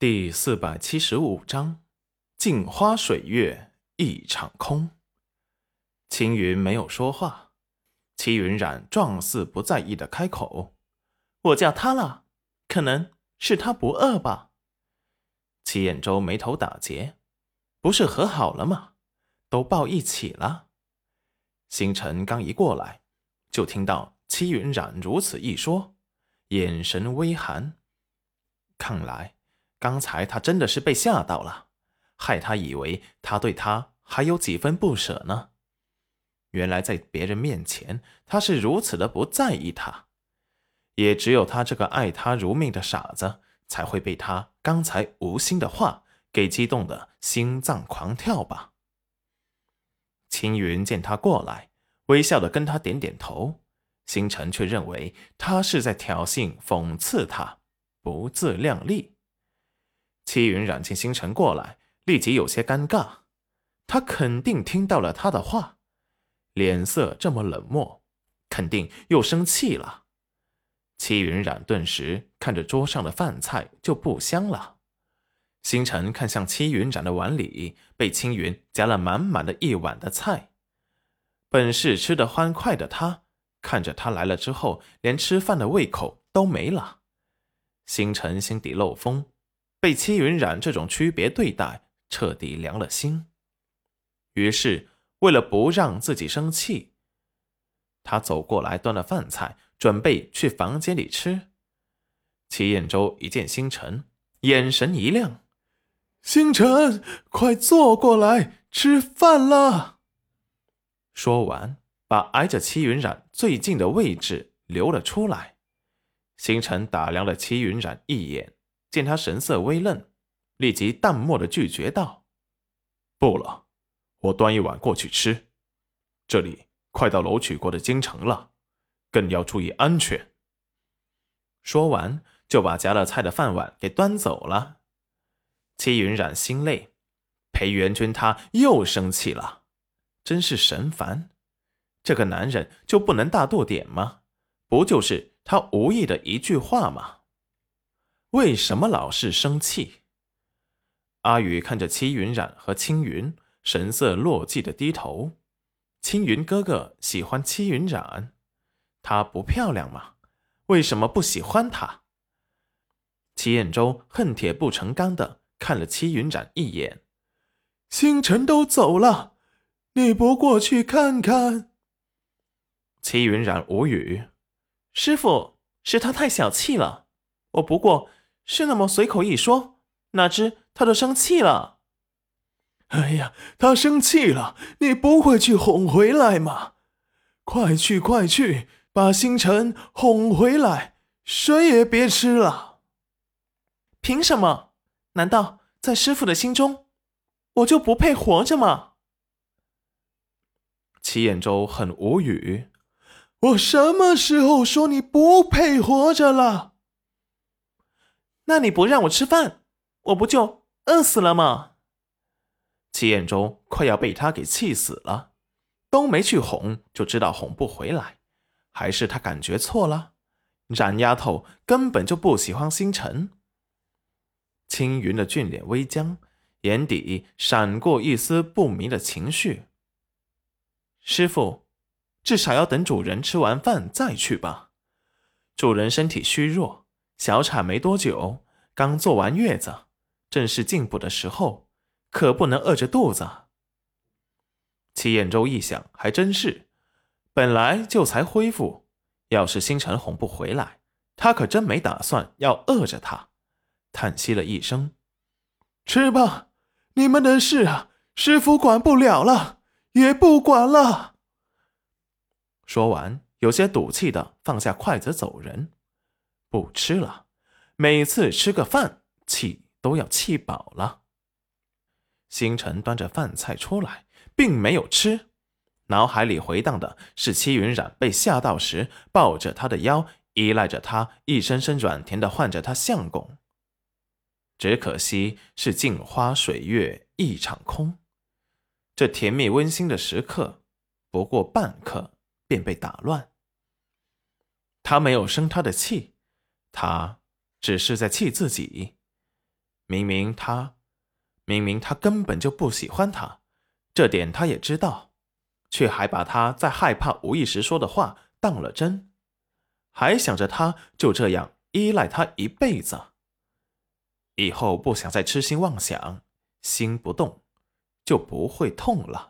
第四百七十五章：镜花水月一场空。青云没有说话，齐云染状似不在意的开口：“我叫他了，可能是他不饿吧。”齐彦周眉头打结：“不是和好了吗？都抱一起了。”星辰刚一过来，就听到齐云染如此一说，眼神微寒，看来。刚才他真的是被吓到了，害他以为他对他还有几分不舍呢。原来在别人面前，他是如此的不在意他，也只有他这个爱他如命的傻子，才会被他刚才无心的话给激动的心脏狂跳吧。青云见他过来，微笑的跟他点点头，星辰却认为他是在挑衅讽刺他，不自量力。戚云染见星辰过来，立即有些尴尬。他肯定听到了他的话，脸色这么冷漠，肯定又生气了。戚云染顿时看着桌上的饭菜就不香了。星辰看向戚云染的碗里，被青云夹了满满的一碗的菜。本是吃得欢快的他，看着他来了之后，连吃饭的胃口都没了。星辰心底漏风。被戚云染这种区别对待，彻底凉了心。于是，为了不让自己生气，他走过来端了饭菜，准备去房间里吃。齐彦周一见星辰，眼神一亮：“星辰，快坐过来吃饭了。”说完，把挨着戚云染最近的位置留了出来。星辰打量了戚云染一眼。见他神色微愣，立即淡漠的拒绝道：“不了，我端一碗过去吃。这里快到楼曲国的京城了，更要注意安全。”说完，就把夹了菜的饭碗给端走了。戚云染心累，裴元君他又生气了，真是神烦。这个男人就不能大度点吗？不就是他无意的一句话吗？为什么老是生气？阿宇看着戚云染和青云，神色落寂的低头。青云哥哥喜欢戚云染，她不漂亮吗？为什么不喜欢她？齐彦周恨铁不成钢的看了戚云染一眼。星辰都走了，你不过去看看？戚云染无语。师傅，是他太小气了，我不过。是那么随口一说，哪知他都生气了。哎呀，他生气了，你不会去哄回来吗？快去快去，把星辰哄回来，谁也别吃了。凭什么？难道在师傅的心中，我就不配活着吗？齐彦周很无语。我什么时候说你不配活着了？那你不让我吃饭，我不就饿死了吗？齐彦周快要被他给气死了，都没去哄，就知道哄不回来，还是他感觉错了？冉丫头根本就不喜欢星辰。青云的俊脸微僵，眼底闪过一丝不明的情绪。师傅，至少要等主人吃完饭再去吧。主人身体虚弱。小产没多久，刚坐完月子，正是进补的时候，可不能饿着肚子。齐彦周一想，还真是，本来就才恢复，要是星辰哄不回来，他可真没打算要饿着他。叹息了一声：“吃吧，你们的事啊，师傅管不了了，也不管了。”说完，有些赌气的放下筷子走人。不吃了，每次吃个饭，气都要气饱了。星辰端着饭菜出来，并没有吃，脑海里回荡的是戚云染被吓到时，抱着他的腰，依赖着他，一声声软甜的唤着他相公。只可惜是镜花水月一场空，这甜蜜温馨的时刻，不过半刻便被打乱。他没有生他的气。他只是在气自己，明明他，明明他根本就不喜欢他，这点他也知道，却还把他在害怕无意识说的话当了真，还想着他就这样依赖他一辈子，以后不想再痴心妄想，心不动，就不会痛了。